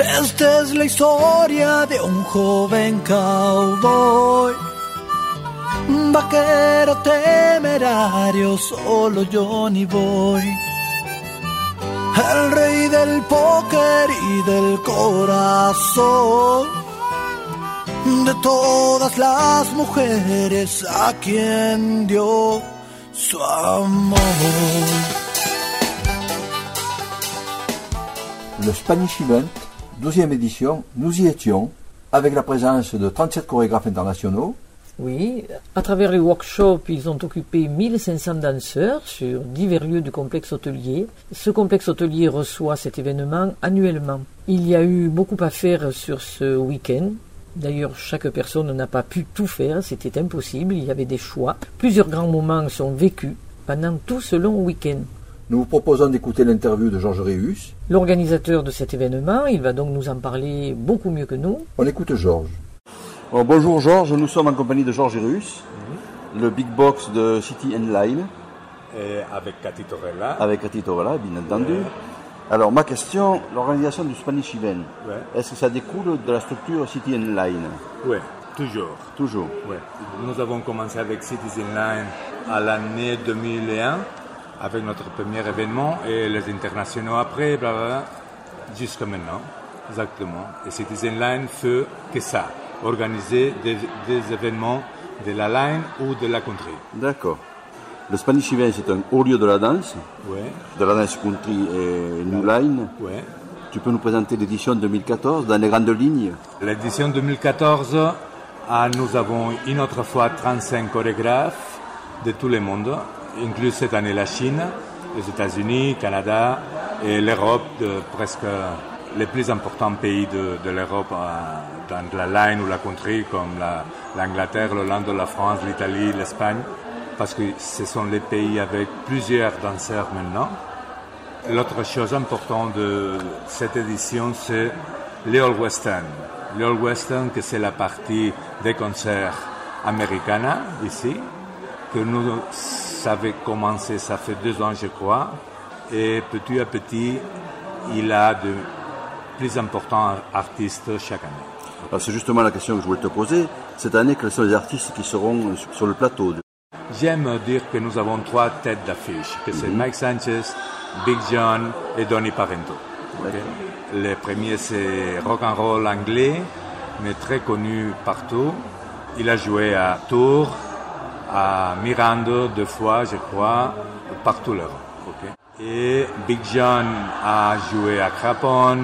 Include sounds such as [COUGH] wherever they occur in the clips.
Esta es la historia de un joven cowboy. Vaquero temerario, solo Johnny Boy. El rey del póker y del corazón. De todas las mujeres a quien dio su amor. Le Spanish Event, 12e édition, nous y étions, avec la présence de 37 chorégraphes internationaux. Oui, à travers les workshops, ils ont occupé 1500 danseurs sur divers lieux du complexe hôtelier. Ce complexe hôtelier reçoit cet événement annuellement. Il y a eu beaucoup à faire sur ce week-end. D'ailleurs, chaque personne n'a pas pu tout faire, c'était impossible, il y avait des choix. Plusieurs grands moments sont vécus pendant tout ce long week-end. Nous vous proposons d'écouter l'interview de Georges Réus. L'organisateur de cet événement, il va donc nous en parler beaucoup mieux que nous. On écoute Georges. bonjour Georges, nous sommes en compagnie de Georges Réus, le big box de City and Line. Et avec Cathy Torella. Avec Cathy Torella, bien entendu. Alors ma question, l'organisation du Spanish Event, est-ce que ça découle de la structure City and Line Oui, toujours. Toujours ouais. Nous avons commencé avec Citizen Line à l'année 2001 avec notre premier événement et les internationaux après, jusqu'à maintenant. Exactement. Et Citizen Line fait que ça, organiser des, événements de la line ou de la country. D'accord. Le Spanish Event, c'est un haut lieu de la danse, ouais. de la danse country et new line. Ouais. Tu peux nous présenter l'édition 2014 dans les grandes lignes? L'édition 2014, ah, nous avons une autre fois 35 chorégraphes de tout le monde inclus cette année la Chine, les États-Unis, Canada et l'Europe, presque les plus importants pays de, l'Europe euh, dans la line ou la country, comme l'Angleterre, l'Hollande, la France, l'Italie, l'Espagne, parce que ce sont les pays avec plusieurs danseurs maintenant. L'autre chose importante de cette édition, c'est les All Western. Les All Western, que c'est la partie des concerts américains ici, que nous ça avait commencé, ça fait deux ans, je crois. Et petit à petit, il a de plus importants artistes chaque année. C'est justement la question que je voulais te poser. Cette année, quels sont les artistes qui seront sur le plateau J'aime dire que nous avons trois têtes d'affiche, que c'est mhm. Mike Sanchez, Big John et Donny Parento. Le premier, c'est rock and roll anglais, mais très connu partout. Il a joué à Tours, à Miranda deux fois, je crois, partout l'Europe. Et Big John a joué à Crapon.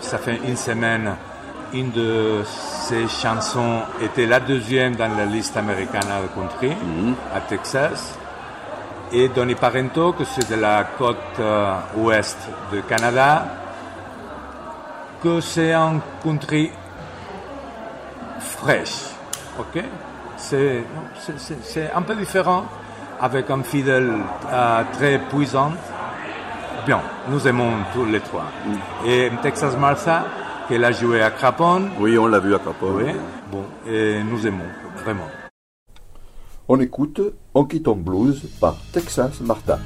Ça fait une semaine. Une de ses chansons était la deuxième dans la liste américaine de country mhm. à Texas. Et Donny Parento, que c'est de la côte euh, ouest du Canada, que c'est un country fraîche. ok c'est un peu différent avec un fidèle euh, très puissant. Bien, nous aimons tous les trois. Et Texas Martha, qu'elle a joué à Crapon. Oui, on l'a vu à Crapon. Oui, bon, et nous aimons, vraiment. On écoute On quitte blues par Texas Martha.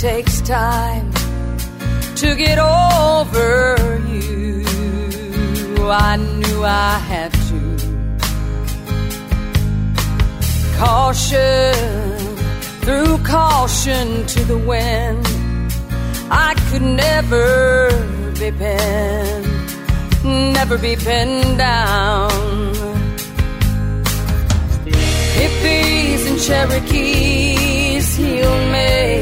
Takes time to get over you. I knew I had to. Caution, threw caution to the wind. I could never be pinned, never be pinned down. Hippies and Cherokees healed me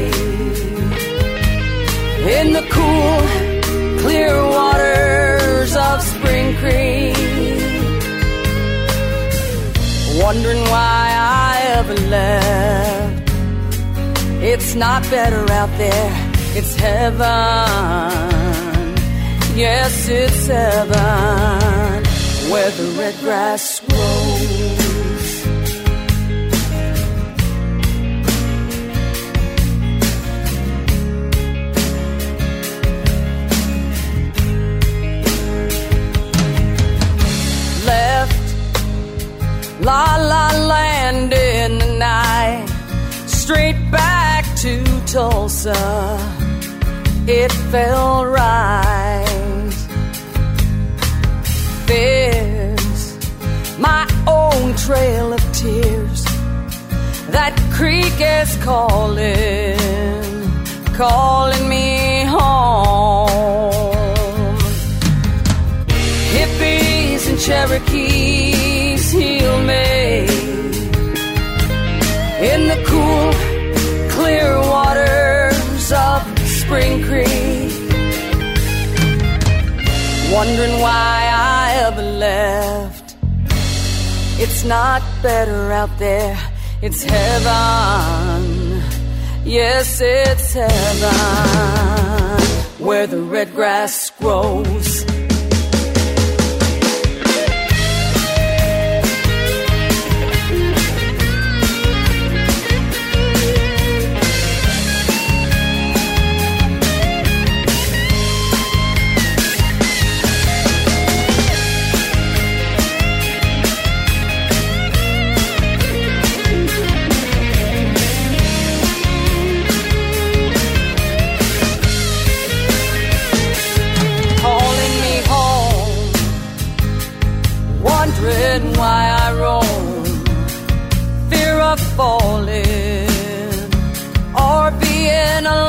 Wondering why I ever left. It's not better out there, it's heaven. Yes, it's heaven. where the red grass La La Land in the night, straight back to Tulsa. It felt right. There's my own trail of tears. That creek is calling, calling me home. Hippies and Cherokees in the cool, clear waters of Spring Creek. Wondering why I ever left. It's not better out there, it's heaven. Yes, it's heaven where the red grass grows. Of falling or being alone.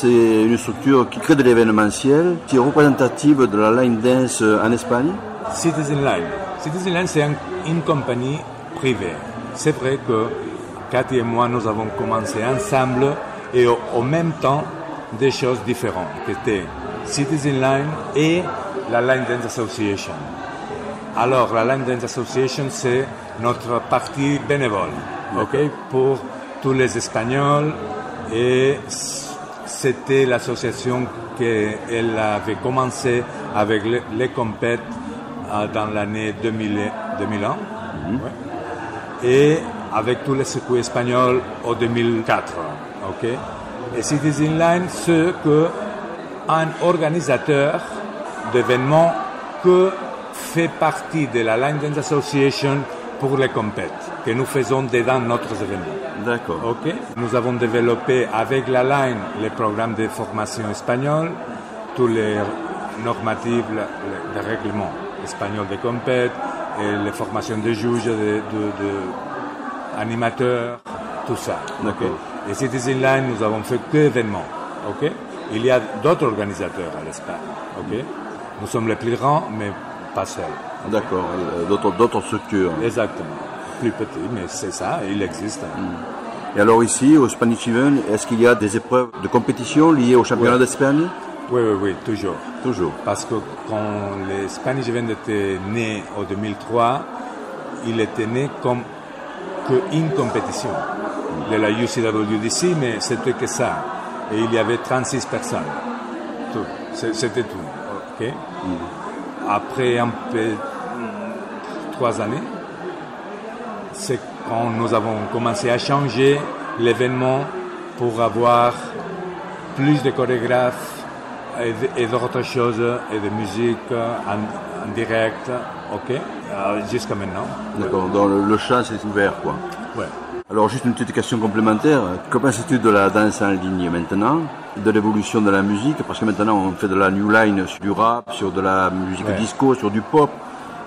C'est une structure qui crée de l'événementiel, qui est représentative de la line dance en Espagne. Citizen Line. Citizen Line, c'est un- une compagnie privée. C'est vrai que Cathy et moi, nous avons commencé ensemble et au, au même temps des choses différentes, qui étaient Citizen Line et la Line Dance Association. Alors, la Line Dance Association, c'est notre partie bénévole, ok, pour tous les Espagnols. Et c'était l'association qu'elle avait commencé avec les, les compètes euh, dans l'année 2000 2001. ouais. Et avec tous les circuits espagnols au 2004. ok. Et Citizen Line, c'est que un organisateur d'événements que fait partie de la Line Dance Association pour les compètes que nous faisons dedans notre événement. D'accord. Ok. Nous avons développé avec la Line les programmes de formation espagnole, tous les le- les règlements espagnols des compètes, et les formations de juges, de, de- de animateurs, tout ça. D'accord. Et Citizen Line, nous avons fait que événements. Ok. Il y a d'autres organisateurs à l'Espagne. Ok. Nous sommes les plus grands, mais pas seuls. D'accord. euh, D'autres, structures. Exactement. Plus petit, mais c'est ça, il existe. Et alors ici, au Spanish Event, est-ce qu'il y a des épreuves de compétition liées au championnat d'Espagne? Oui, oui, oui, toujours. Toujours. Parce que quand le Spanish Event était né en 2003, il était né comme qu'une compétition de la UCWDC, mais c'était que ça. Et il y avait 36 personnes. C'était tout. ok? Après un peu trois années, c'est quand nous avons commencé à changer l'événement pour avoir plus de chorégraphes et d'autres choses, et de musique en, en direct, ok, Euh, jusqu'à maintenant. D'accord. Donc le, le champ s'est ouvert, quoi. Ouais. Alors juste une petite question complémentaire. Que penses-tu de la danse en ligne maintenant De l'évolution de la musique? Parce que maintenant on fait de la new line sur du rap, sur de la musique Ouais. disco, sur du pop,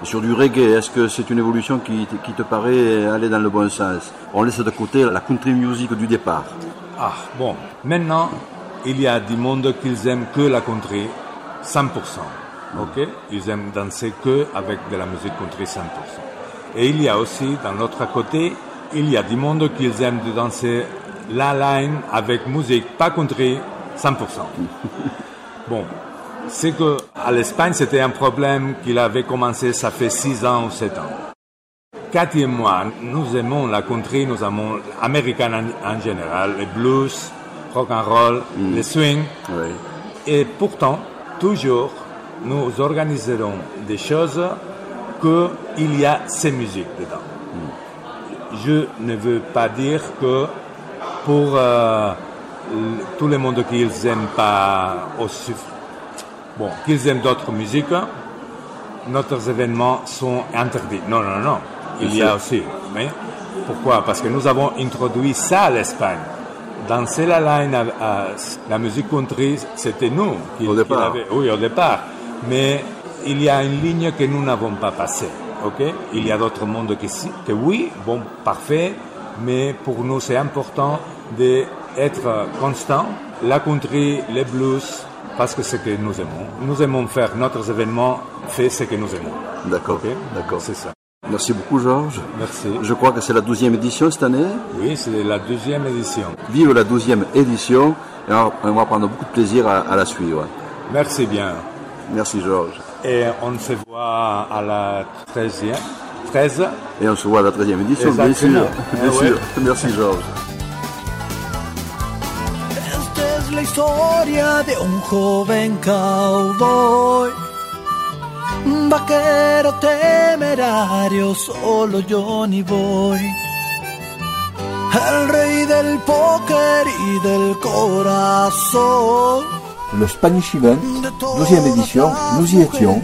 sur du reggae. Est-ce que c'est une évolution qui, te- qui te paraît aller dans le bon sens? On laisse de côté la country music du départ. Ah, bon. Maintenant, il y a du monde qui aiment que la country 100%. Ok? Ils aiment danser que avec de la musique country 100%. Et il y a aussi, dans l'autre côté, il y a du monde qui aiment de danser la line avec musique pas country 100%. [LAUGHS] bon. C'est que à l'Espagne, c'était un problème qu'il avait commencé, ça fait 6 ans ou 7 ans. Cathy et moi, nous aimons la country, nous aimons l'américain en, en général, le blues, rock and roll, le swing. Oui. Et pourtant, toujours, nous organiserons des choses que il y a ces musiques dedans. Je ne veux pas dire que pour euh, tout le monde qui n'aiment pas aussi, bon, qu'ils aiment d'autres musiques, nos événements sont interdits. Non, non, non. Il y a aussi. Mais pourquoi? Parce que nous avons introduit ça à l'Espagne. Danser la line, à, à- la musique country, c'était nous. qui- Au départ. oui, au départ. Mais il y a une ligne que nous n'avons pas passée. Ok? Il y a d'autres mondes qui, si- que oui, bon, parfait. Mais pour nous, c'est important d'être constant. La country, les blues, parce que c'est ce que nous aimons. Nous aimons faire notre événement, fait ce que nous aimons. D'accord. D'accord. C'est ça. Merci beaucoup, Georges. Merci. Je crois que c'est la douzième édition cette année. Oui, c'est la deuxième édition. Vive la douzième édition. Et on on va prendre beaucoup de plaisir à, à la suivre. Merci bien. Merci, Georges. Et on se voit à la 13e. 13. Et on se voit à la 13e édition, bien sûr. Bien Ah ouais. sûr. Merci, Georges. Esta es la historia de un joven cowboy, un vaquero temerario, solo Johnny Boy, el rey del póker y del corazón. Le Spanish Event, de 12e édition, nous y étions.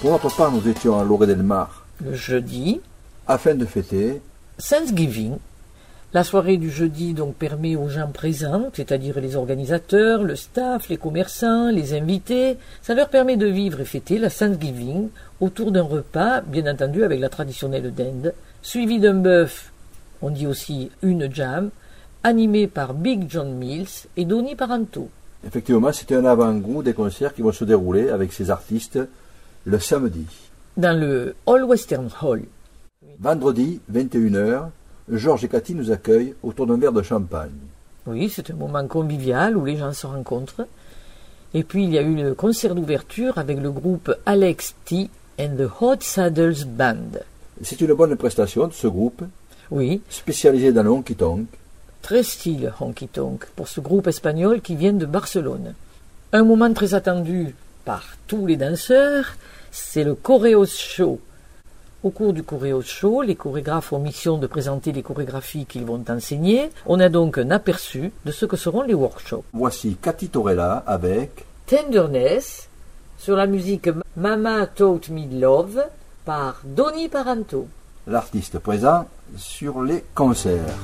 Pour notre part, nous étions à Loré del Mar Le jeudi, afin de fêter Thanksgiving. La soirée du jeudi donc permet aux gens présents, c'est-à-dire les organisateurs, le staff, les commerçants, les invités, ça leur permet de vivre et fêter la Thanksgiving autour d'un repas, bien entendu avec la traditionnelle dinde, suivi d'un bœuf, on dit aussi une jam, animé par Big John Mills et Donny Paranto. Effectivement, c'était un avant-goût des concerts qui vont se dérouler avec ces artistes le samedi. Dans le All Western Hall. Vendredi, 21h, Georges et Cathy nous accueillent autour d'un verre de champagne. Oui, c'est un moment convivial où les gens se rencontrent. Et puis il y a eu le concert d'ouverture avec le groupe Alex T and the Hot Saddles Band. C'est une bonne prestation de ce groupe, Oui, spécialisé dans le honky-tonk. très style honky tonk pour ce groupe espagnol qui vient de Barcelone. Un moment très attendu par tous les danseurs, c'est le Choreos Show. Au cours du Choreos Show, les chorégraphes ont mission de présenter les chorégraphies qu'ils vont enseigner. On a donc un aperçu de ce que seront les workshops. Voici Cathy Torella avec Tenderness sur la musique Mama Taught Me Love par Donny Paranto. l'artiste présent sur les concerts.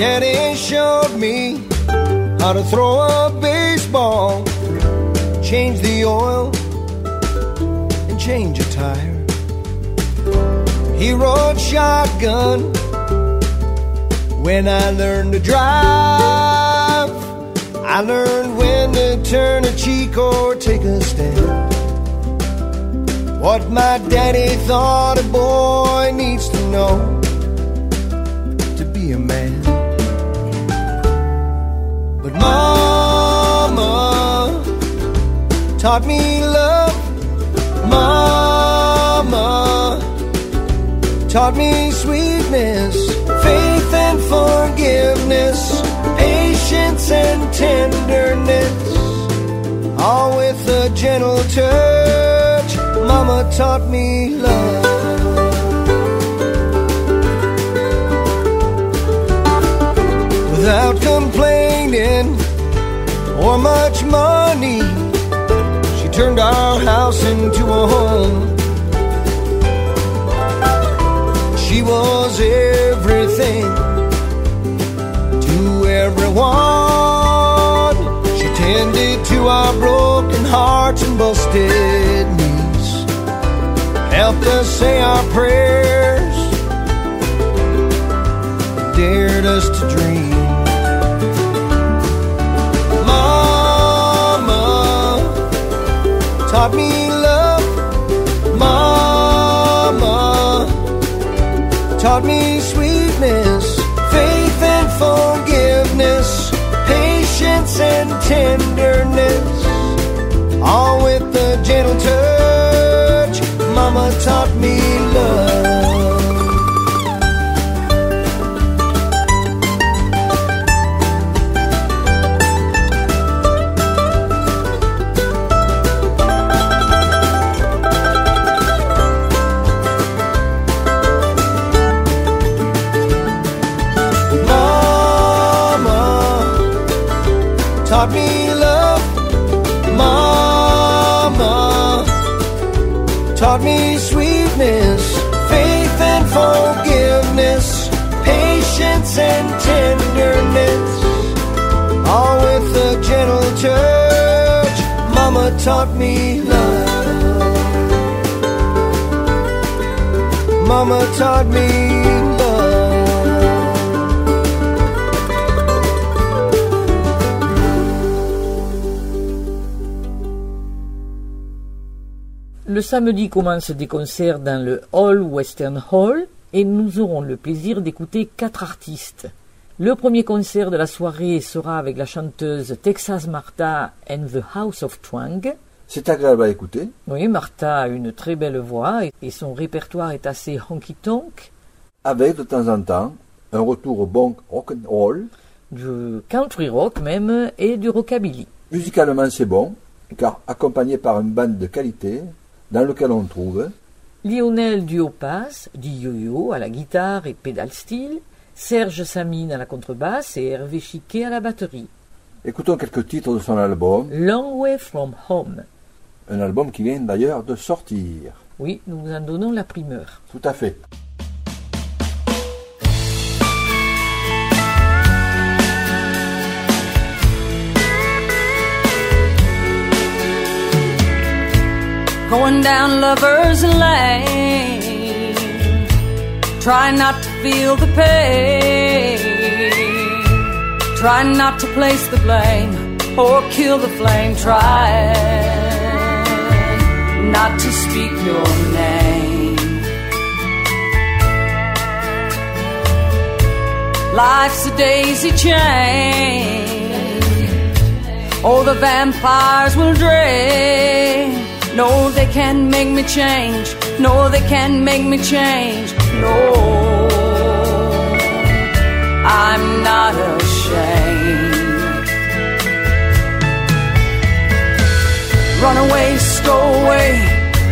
Daddy showed me how to throw a baseball, change the oil, and change a tire. He rode shotgun when I learned to drive. I learned when to turn a cheek or take a stand. What my daddy thought a boy needs to know to be a man. Mama taught me love. Mama taught me sweetness, faith and forgiveness, patience and tenderness, all with a gentle touch. Mama taught me love. Without complaining or much money, she turned our house into a home. She was everything to everyone. She tended to our broken hearts and busted knees. Helped us say our prayers. Dared us to dream. Taught me sweetness, faith and forgiveness, patience and tenderness, all taught me sweetness, faith and forgiveness, patience and tenderness, all with a gentle touch. Mama taught me love. Mama taught me Le samedi commencent des concerts dans le Hall Western Hall et nous aurons le plaisir d'écouter quatre artistes. Le premier concert de la soirée sera avec la chanteuse Texas Martha and the House of Twang. C'est agréable à écouter. Oui, Martha a une très belle voix et- son répertoire est assez honky-tonk, avec de temps en temps un retour au bon rock'n'roll. du country rock même et du rockabilly. Musicalement, c'est bon, car accompagné par une bande de qualité, dans lequel on trouve Lionel Duopas, du yo-yo à la guitare et pédale style, Serge Samine à la contrebasse et Hervé Chiquet à la batterie. Écoutons quelques titres de son album, Long Way From Home. un album qui vient d'ailleurs de sortir. Oui, nous vous en donnons la primeur. Tout à fait. Going down Lover's Lane. Try not to feel the pain. Try not to place the blame or kill the flame. Try not to speak your name. Life's a daisy chain. Oh, the vampires will drain. No, they can't make me change. No, they can't make me change. No, I'm not ashamed. Run away, stow away,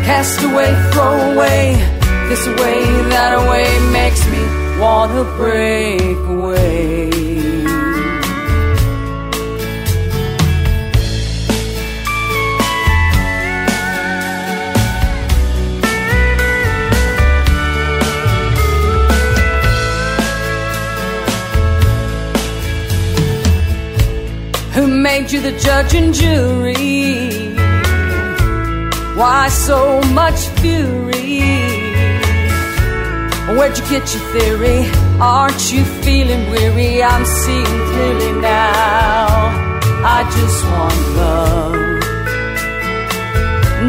cast away, throw away. This way, that way makes me wanna break away. Made you the judge and jury? Why so much fury? Where'd you get your theory? Aren't you feeling weary? I'm seeing clearly now. I just want love,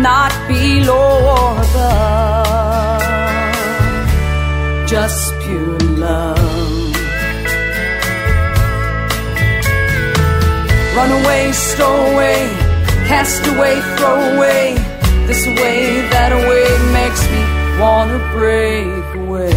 not below or above, just pure love. Run away, stow away, cast away, throw away. This way, that away makes me wanna break away.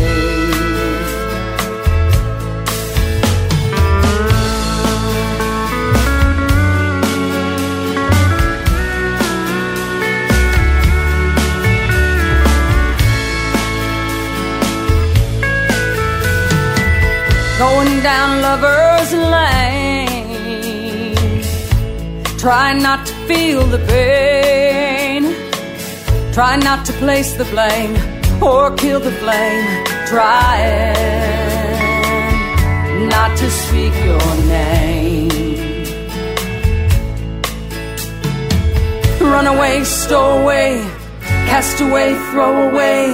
Going down lovers lane. Try not to feel the pain. Try not to place the blame or kill the flame. Trying not to speak your name. Run away, stow away, cast away, throw away.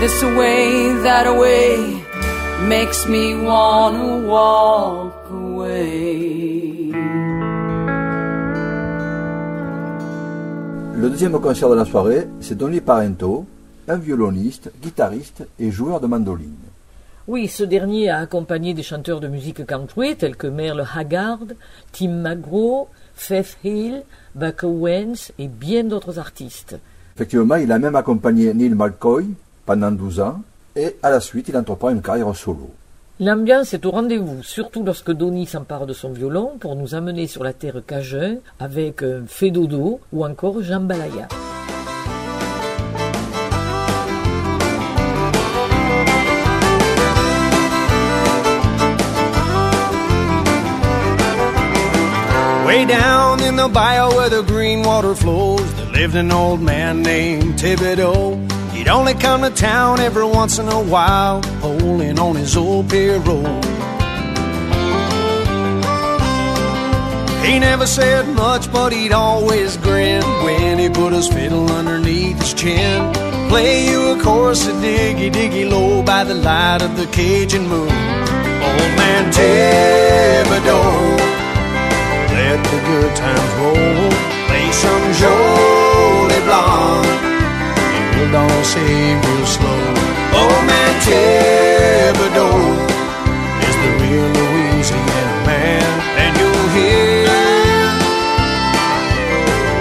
This away, that away makes me wanna walk away. Le deuxième concert de la soirée, c'est Donny Parento, un violoniste, guitariste et joueur de mandoline. Oui, ce dernier a accompagné des chanteurs de musique country tels que Merle Haggard, Tim McGraw, Faith Hill, Buck Owens et bien d'autres artistes. Effectivement, il a même accompagné Neil McCoy pendant 12 ans et à la suite, il entreprend une carrière solo. L'ambiance est au rendez-vous, surtout lorsque Donny s'empare de son violon pour nous amener sur la terre cajun avec un Fédodo ou encore Jambalaya. Way down in the bayou where the green water flows, there lived an old man named Thibodeau. He'd only come to town every once in a while, holding on his old payroll. He never said much, but he'd always grin when he put his fiddle underneath his chin. Play you a chorus of diggy diggy low by the light of the Cajun moon. Old man Thibodeau let the good times roll. Play some Blanc, we'll all say real slow. Oh man, Thibodeau is the real Louisiana man, and you'll hear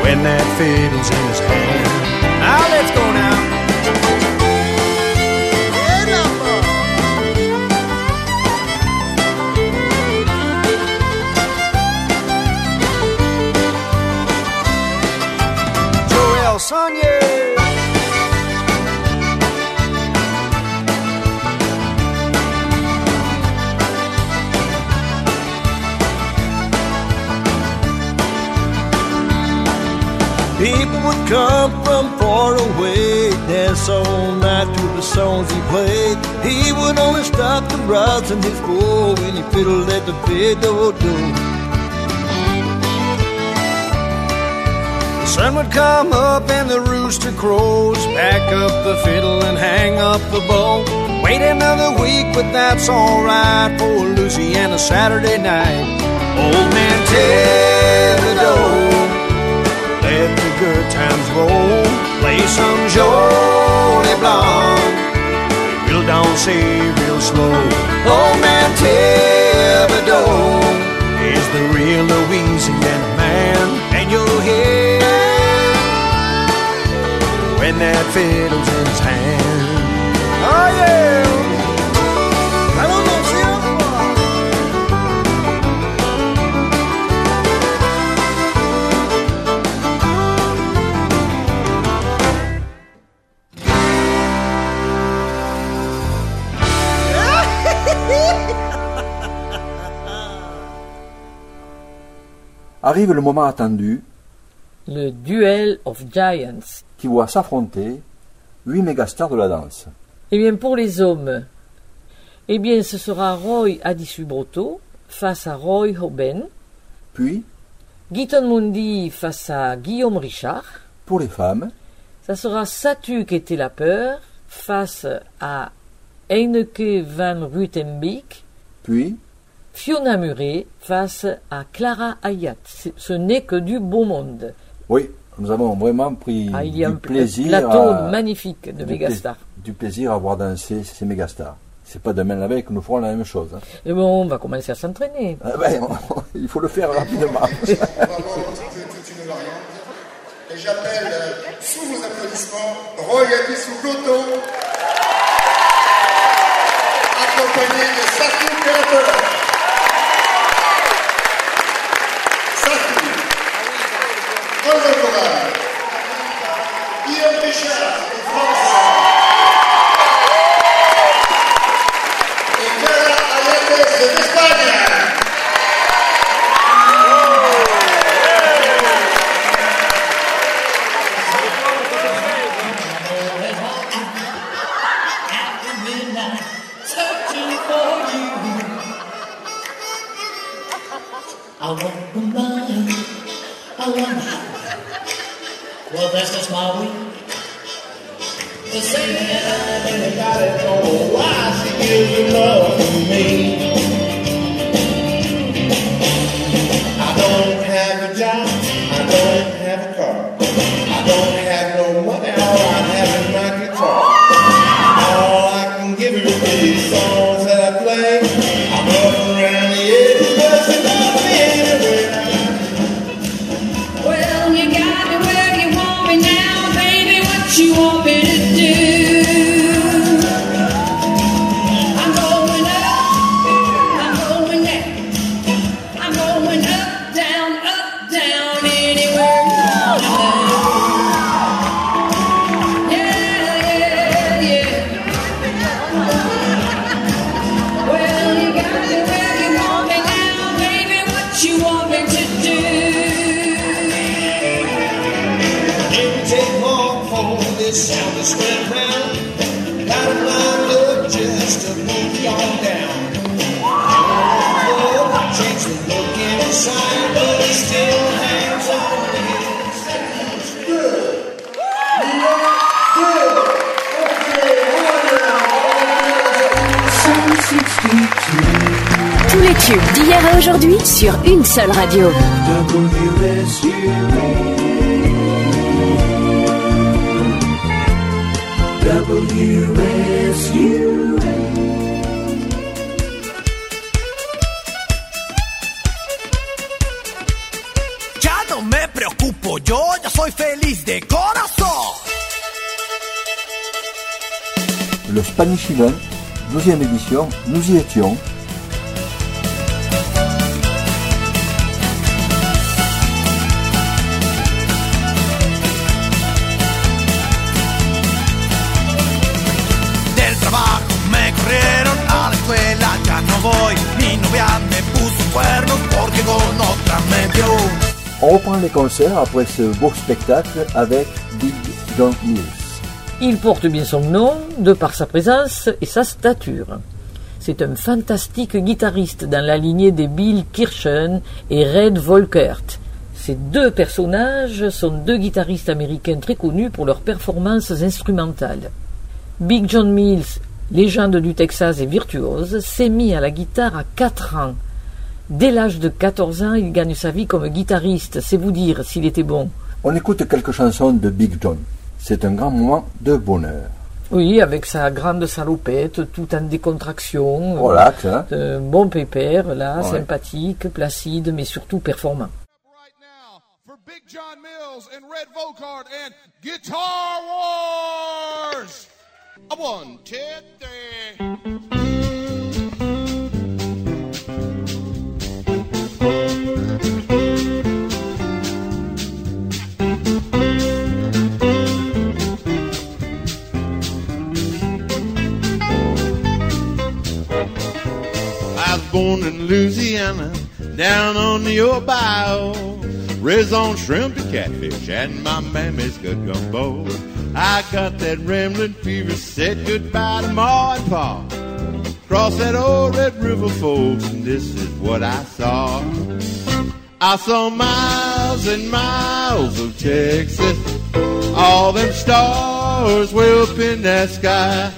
when that fiddle's in his hand. Now let's go now. Sonia. People would come from far away, dance all night to the songs he played. He would only stop the rods in his bow when he fiddled at the fiddle do. The sun would come up and the rooster crows, pack up the fiddle and hang up the bow. Wait another week, but that's alright for Louisiana Saturday night. Old man the good times roll. Play some Jolie Blanc. Down, say real slow. Old man Thibodeau is the real Louisiana man, and you'll hear when that fiddle's in his hand. Oh yeah. Arrive le moment attendu Le Duel of Giants. qui voit s'affronter huit mégastars de la danse. Eh bien, pour les hommes, eh bien, ce sera Roy Adisubroto face à Roy Hoben, Puis, Guyton Mundi face à Guillaume Richard, pour les femmes, ça sera Satu qui était la peur face à Eineke van Rutenbeek, puis Fiona Murray face à Clara Hayat. Ce n'est que du beau monde. Oui, nous avons vraiment pris Ah, il y a du un plaisir plateau à, magnifique de pla- Du plaisir à voir danser ces mégastars. C'est pas demain la veille que nous ferons la même chose. hein. Et bon, on va commencer à s'entraîner. Ah ben, [LAUGHS] il faut le faire rapidement. On va voir un petit peu toute une variante. Et j'appelle, euh, sous vos applaudissements, Royati Soukloto, accompagné de Satou Perator. Guillaume On reprend les concerts après ce beau spectacle avec Big John Mills. Il porte bien son nom de par sa présence et sa stature. C'est un fantastique guitariste dans la lignée des Bill Kirchen et Red Volkert. Ces deux personnages sont deux guitaristes américains très connus pour leurs performances instrumentales. Big John Mills, légende du Texas et virtuose, s'est mis à la guitare à 4 ans. Dès l'âge de 14 ans, il gagne sa vie comme guitariste, c'est vous dire s'il était bon. On écoute quelques chansons de Big John. C'est un grand moment de bonheur. Oui, avec sa grande salopette, tout en décontraction. Relax, hein Un bon pépère, là, Ouais. sympathique, placide, mais surtout performant. right born in Louisiana, down on the Ohio. Raised on shrimp and catfish, and my mammy's good gumbo. I got that rambling fever, said goodbye to Ma and Pa. Crossed that old Red River, folks, and this is what I saw. I saw miles and miles of Texas, all them stars way up in that sky.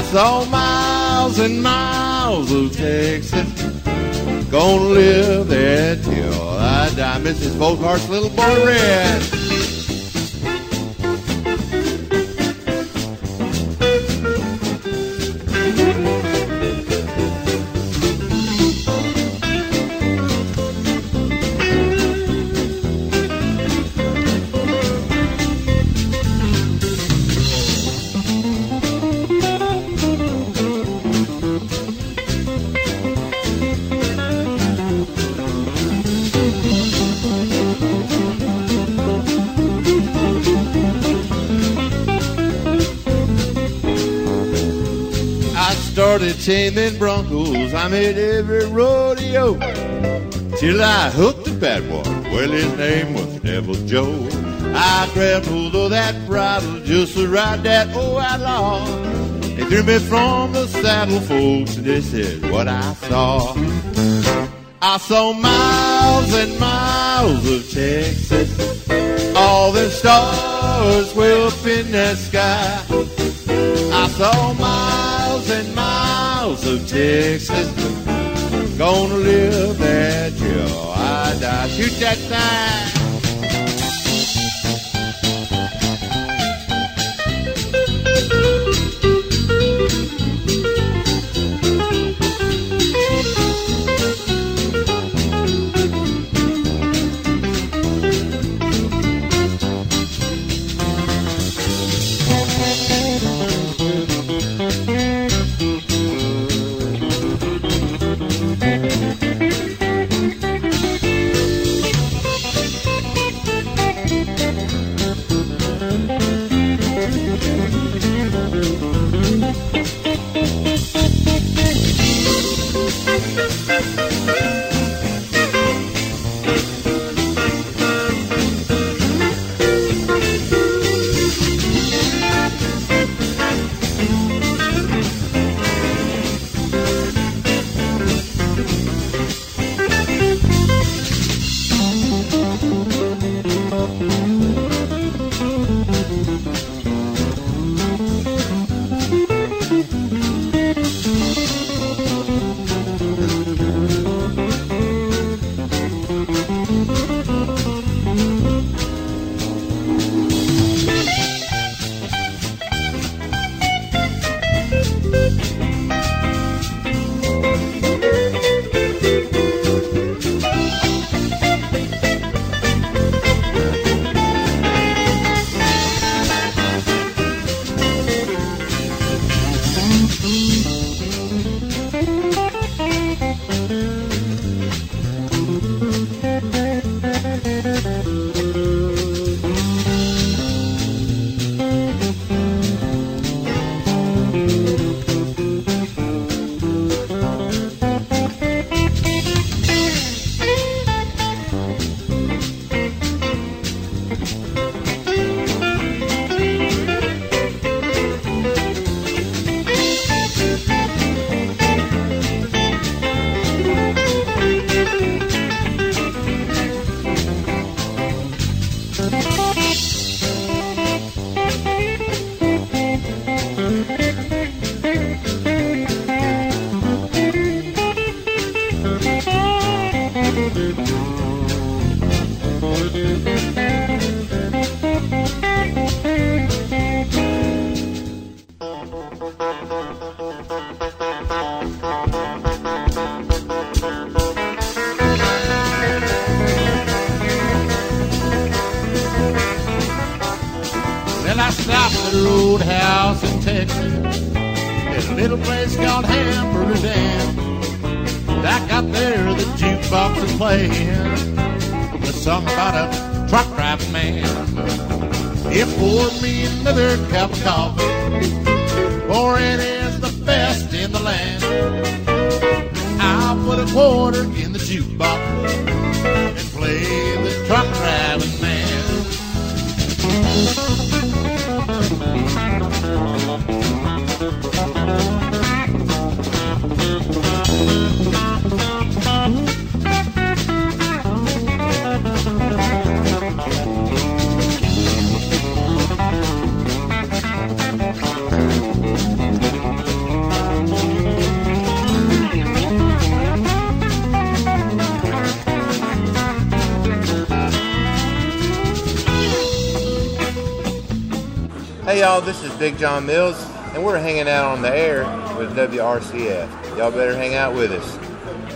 I saw miles and miles of Texas, Gonna live there till I die. Mrs. Folkhart's little boy red. Taming broncos. I'm at every rodeo. Till I hooked a bad one. Well, his name was Devil Joe. I grabbed hold of that bridle just to ride that old outlaw. They threw me from the saddle, folks, and they said what I saw. I saw miles and miles of Texas. All the stars way up in the sky. I saw miles of Texas. Gonna live there till I die. Shoot that thing. Hey y'all, this is Big John Mills, and we're hanging out on the air with WRCF. Y'all better hang out with us.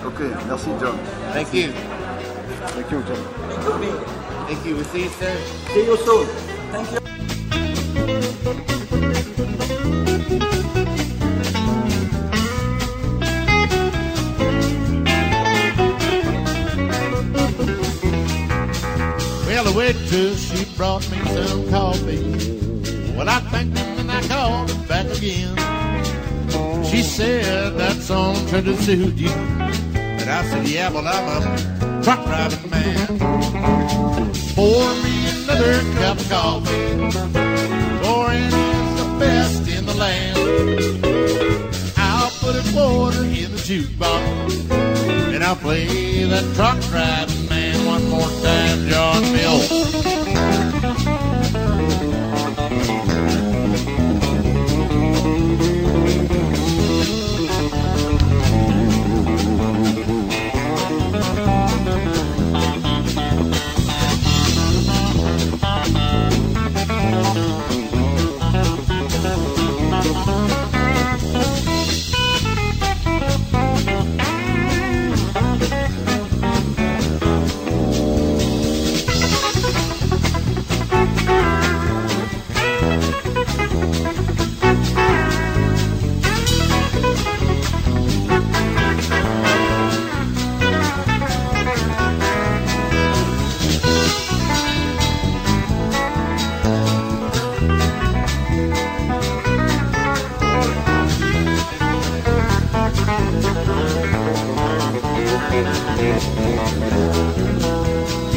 Ok, merci John. Thank you. Thank you John. Thank you. Thank you. We'll see you soon. See you soon. Thank you. Well, the waitress, she brought me some coffee. Well, I thanked her and I called her back again. She said, that song tried to suit you. And I said, yeah, well, I'm a truck driving man. Pour me another cup of coffee. Pouring is the best in the land. I'll put a quarter in the jukebox. And I'll play that truck driving man one more time, John Mills.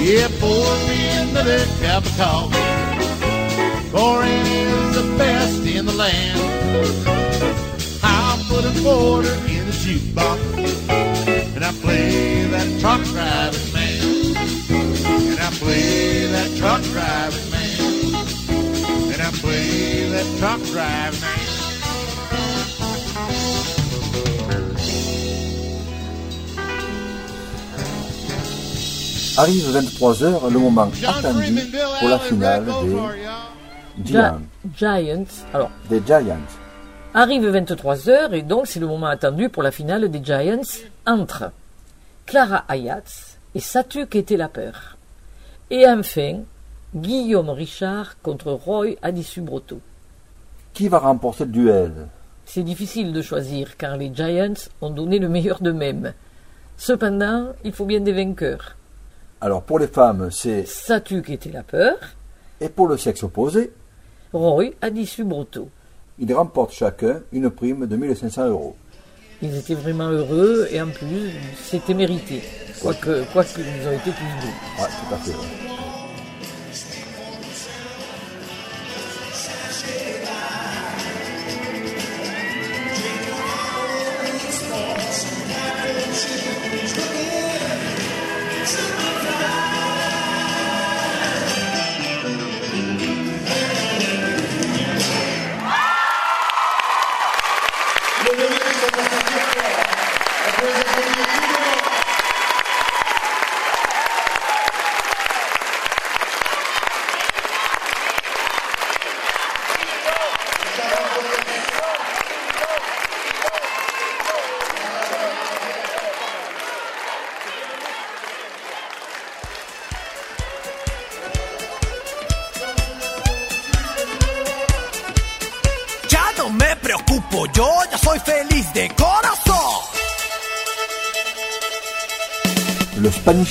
Yeah, pour me another cup of coffee. Pouring is the best in the land. I'll put a quarter in the jukebox. And I play that truck driving man. And I play that truck driving man. And I play that truck driving man. Arrive 23h, le moment attendu pour la finale des Giants. Giants. Alors, Des Giants. arrive 23h et donc c'est le moment attendu pour la finale des Giants entre Clara Ayats et Satu peur. Et enfin, Guillaume Richard contre Roy Adisubroto. Qui va remporter le duel? C'est difficile de choisir car les Giants ont donné le meilleur d'eux-mêmes. Cependant, il faut bien des vainqueurs. Alors pour les femmes, c'est Satu peur, et pour le sexe opposé, Roy Adisubroto. ils remportent chacun une prime de 1500 euros. Ils étaient vraiment heureux et en plus, c'était mérité. Quoique, quoique ils ont été plus doux. Ouais, tout à fait. ouais.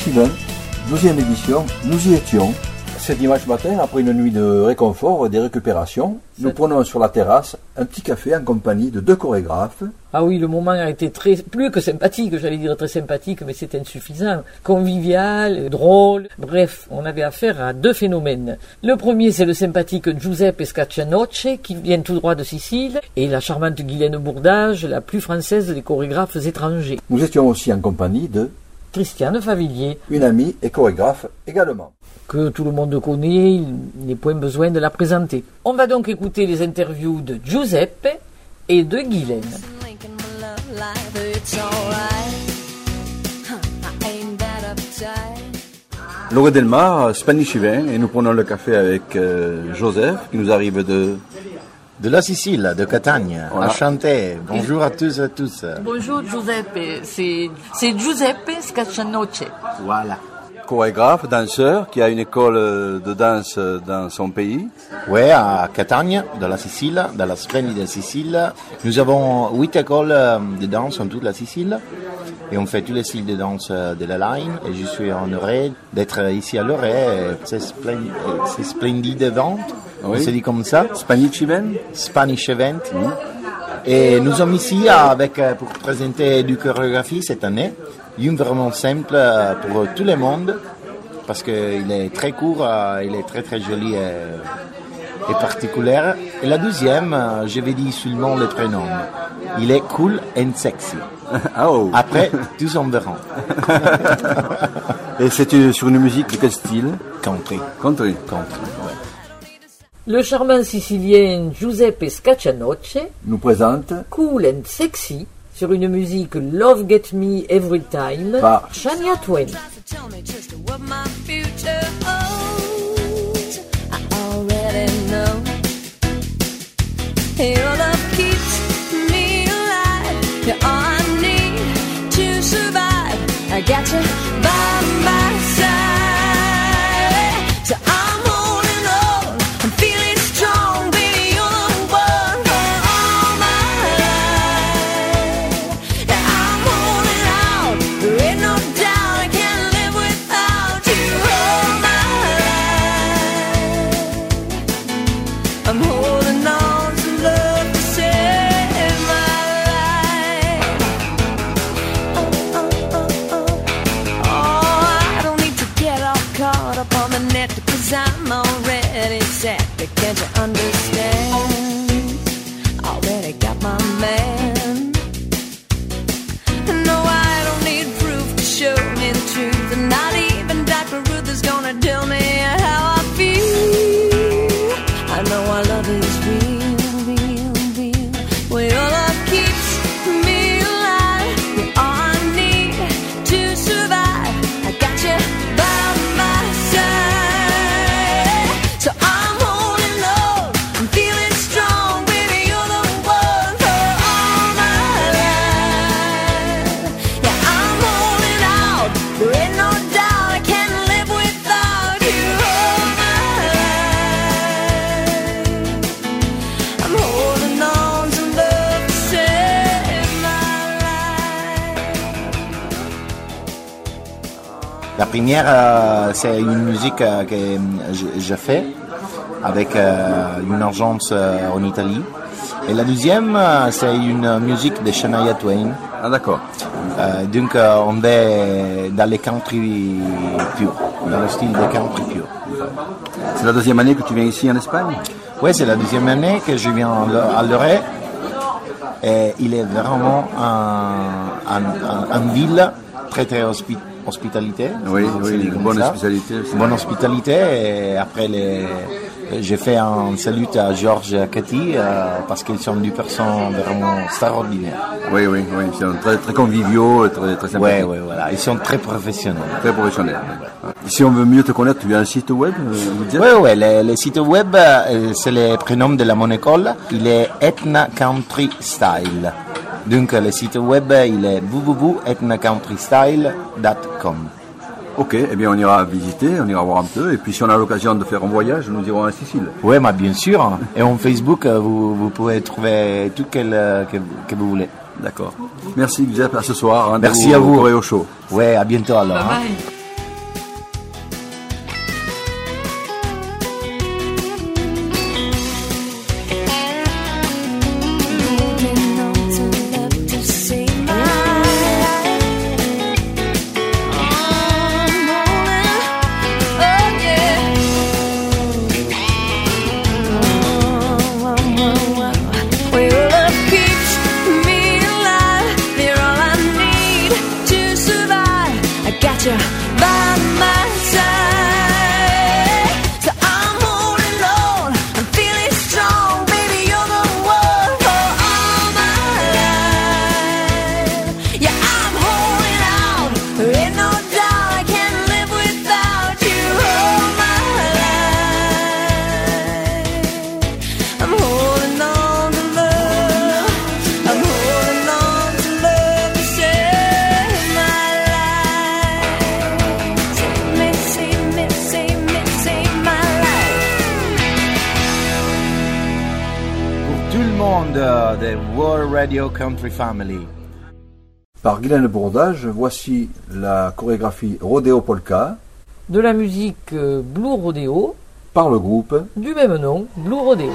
Event, 12e édition, nous y étions. Ce dimanche matin, après une nuit de réconfort et des récupérations, nous prenons sur la terrasse un petit café en compagnie de deux chorégraphes. Ah oui, le moment a été très, plus que sympathique, j'allais dire très sympathique, mais c'est insuffisant. Convivial, drôle, bref, on avait affaire à deux phénomènes. Le premier, c'est le sympathique Giuseppe Scaccianoce, qui vient tout droit de Sicile, et la charmante Guylaine Bourdage, la plus française des chorégraphes étrangers. Nous étions aussi en compagnie de Christiane Favillier, une amie et chorégraphe également. que tout le monde connaît, il n'est point besoin de la présenter. On va donc écouter les interviews de Giuseppe et de Guylaine. Laura Delmar, Spanish Vin, et nous prenons le café avec euh, Joseph, qui nous arrive de De la Sicile, de Catagne. Voilà. Enchanté. Bonjour à tous et à tous. Bonjour Giuseppe, c'est c'est Giuseppe Scaccianoce. Voilà. Chorégraphe, danseur, qui a une école de danse dans son pays. Oui, à Catagne, dans la Sicile, dans la splendide Sicile. Nous avons huit écoles euh, de danse en toute la Sicile. Et on fait tous les styles de danse euh, de la line. Et je suis honoré d'être ici à Loré. C'est splendide, c'est splendide event. On Oui. se dit comme ça. Spanish Event Spanish Event. Et nous sommes ici avec, euh, pour présenter du chorégraphie cette année. Une vraiment simple euh, pour tout le monde parce qu'il est très court, euh, il est très très joli et, et particulier. Et la deuxième, euh, je vais dire seulement le prénom. Il est cool and sexy. [LAUGHS] oh. Après, tous en verront. [LAUGHS] Et c'est sur une musique de quel style? Country. Country. Country, Le charmant sicilien Giuseppe Scaccianoce nous présente Cool and Sexy sur une musique Love Get Me Every Time Par Shania Twain. I. c'est une musique euh, que je- j'ai fait avec euh, une agence euh, en Italie. Et la deuxième, euh, c'est une musique de Shania Twain. Ah d'accord. Euh, donc euh, on est dans les country pure, dans le style de country pure. C'est la deuxième année que tu viens ici en Espagne? Oui, c'est la deuxième année que je viens à Loré. Et il est vraiment un, un, un- une ville très très hospi- hospitalité. Oui, oui, une bonne ça. hospitalité. Bonne hospitalité. Et après, les, j'ai fait un salut à Georges et à Cathy euh, parce qu'ils sont deux personnes vraiment extraordinaires. Oui, oui, oui. Ils sont très, très conviviaux, très, très sympathiques. Ouais, ouais, voilà. Ils sont très professionnels. Très professionnels. Si on veut mieux te connaître, tu as un site web euh, vous Oui, oui, le, le site web, euh, c'est le prénom de la mon école. Il est Etna Country Style. Donc, le site web, il est www.etnacountrystyle.com. Ok, eh bien on ira visiter, on ira voir un peu, et puis si on a l'occasion de faire un voyage, nous irons à Sicile. Oui, mais bien sûr. Et en Facebook, vous, vous pouvez trouver tout quel, que, que vous voulez. D'accord. Merci Giuseppe, à ce soir. Merci à au vous. Corée Show. Ouais, à bientôt alors. hein. Country Family. Par Guylaine Bourdage, voici la chorégraphie Rodeo Polka De la musique euh, Blue Rodeo, par le groupe du même nom, Blue Rodeo.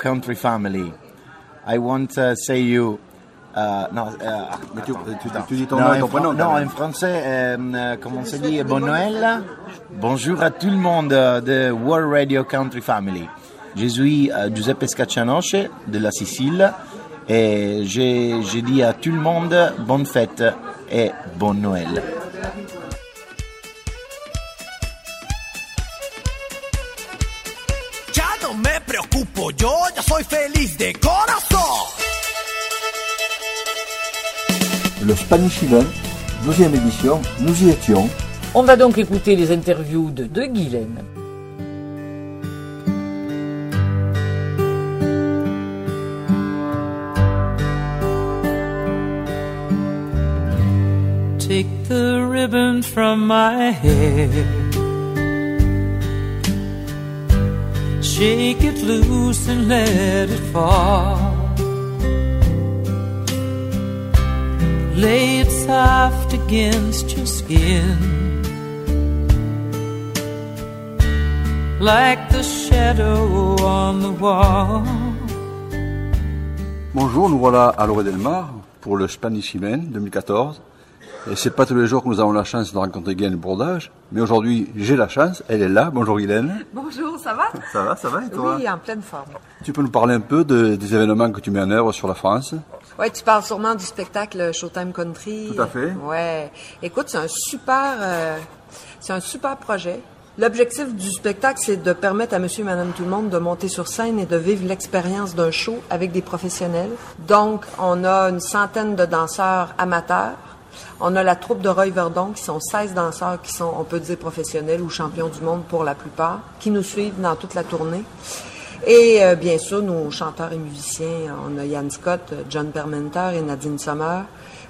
Country Family, I want to say you. Uh, non, uh, Mais tu- dis ton non, nom ton prénom, Non, en français, euh, euh, comment se dit Bon Noël. Bonjour à tout le monde euh, de World Radio Country Family. Je suis euh, Giuseppe Scaccianoce de la Sicile et j'ai j'ai dit à tout le monde bonne fête et bon Noël. Soy feliz de corazón. Le Spanish Event, 12e édition, nous y étions. On va donc écouter les interviews de De Guylaine. Take the ribbon from my hair. Shake it loose and let it fall. Lay it soft against your skin. Like the shadow on the wall. Bonjour, nous voilà à Loré del Mar pour le Spanish Event 2014 Et c'est pas tous les jours que nous avons la chance de rencontrer Guylaine Bourdage, mais aujourd'hui j'ai la chance, elle est là. Bonjour Guylaine. Bonjour, ça va? Ça va, ça va et toi? Oui, en pleine forme. Tu peux nous parler un peu de- des événements que tu mets en œuvre sur la France? Ouais, tu parles sûrement du spectacle Showtime Country. Tout à fait. Ouais. Écoute, c'est un super, euh, c'est un super projet. L'objectif du spectacle, c'est de permettre à monsieur et madame tout le monde de monter sur scène et de vivre l'expérience d'un show avec des professionnels. Donc, on a une centaine de danseurs amateurs. On a la troupe de Roy Verdon, qui sont 16 danseurs qui sont, on peut dire, professionnels ou champions du monde pour la plupart, qui nous suivent dans toute la tournée. Et euh, bien sûr, nos chanteurs et musiciens, on a Yann Scott, John Permenter et Nadine Sommer,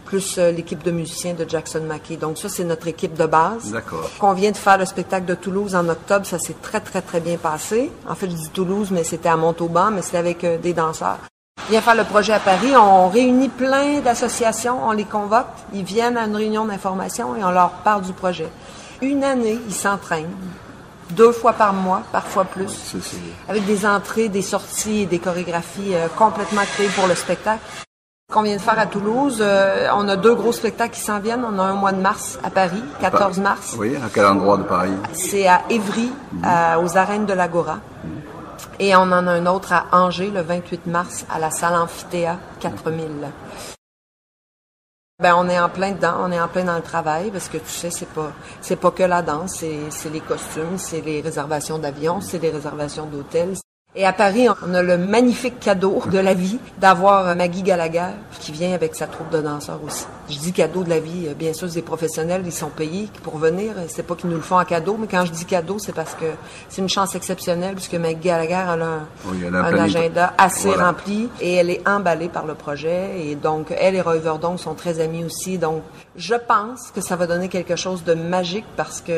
plus euh, l'équipe de musiciens de Jackson Mackey. Donc ça, c'est notre équipe de base. D'accord. On vient de faire le spectacle de Toulouse en octobre, ça s'est très très très bien passé. En fait, je dis Toulouse, mais c'était à Montauban, mais c'était avec euh, des danseurs. On vient faire le projet à Paris, on réunit plein d'associations, on les convoque, ils viennent à une réunion d'information et on leur parle du projet. Une année, ils s'entraînent, deux fois par mois, parfois plus, C'est- c'est- avec des entrées, des sorties et des chorégraphies euh, complètement créées pour le spectacle. Qu'on vient de faire à Toulouse, euh, on a deux gros spectacles qui s'en viennent. On a un mois de mars à Paris, 14 mars. Oui, à quel endroit de Paris? C'est à Évry, à- aux arènes de l'Agora. Et on en a un autre à Angers le 28 mars à la salle Amphithéa 4000. Ben, on est en plein dedans, on est en plein dans le travail parce que tu sais, c'est pas, c'est pas que la danse, c'est, c'est les costumes, c'est les réservations d'avions, c'est les réservations d'hôtels. Et à Paris, on a le magnifique cadeau de la vie d'avoir Maggie Gallagher qui vient avec sa troupe de danseurs aussi. Je dis cadeau de la vie, euh, bien sûr, c'est des professionnels, ils sont payés pour venir. C'est pas qu'ils nous le font en cadeau, mais quand je dis cadeau, c'est parce que c'est une chance exceptionnelle puisque Maggie Gallagher elle a un, Oui, elle a un agenda assez Voilà. rempli et elle est emballée par le projet. Et donc, elle et Roy Verdon sont très amis aussi. Donc, je pense que ça va donner quelque chose de magique parce que,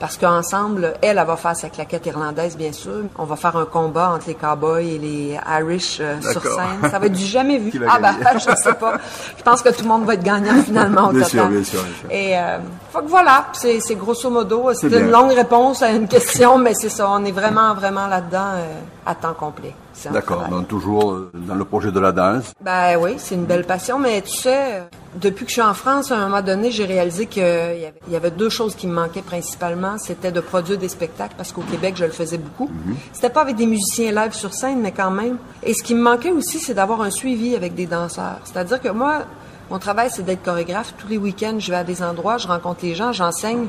parce qu'ensemble, elle, elle va faire sa claquette irlandaise, bien sûr. On va faire un combat entre les cowboys et les Irish euh, sur scène. Ça va être du [LAUGHS] jamais vu. Ah, gagner? [LAUGHS] je sais pas. Je pense que tout le monde va être gagnant finalement au Bien total. sûr, bien sûr, bien sûr. Et, euh, faut que voilà, c'est c'est grosso modo, C'est une longue réponse à une question, mais c'est ça, on est vraiment, vraiment là-dedans euh, à temps complet. D'accord, donc toujours euh, dans le projet de la danse. Ben oui, c'est une belle passion, mais tu sais, depuis que je suis en France, à un moment donné, j'ai réalisé qu'il y, y avait deux choses qui me manquaient principalement. C'était de produire des spectacles, parce qu'au Québec, je le faisais beaucoup. C'était pas avec des musiciens live sur scène, mais quand même. Et ce qui me manquait aussi, c'est d'avoir un suivi avec des danseurs. C'est-à-dire que moi, mon travail, c'est d'être chorégraphe. Tous les week-ends, je vais à des endroits, je rencontre les gens, j'enseigne.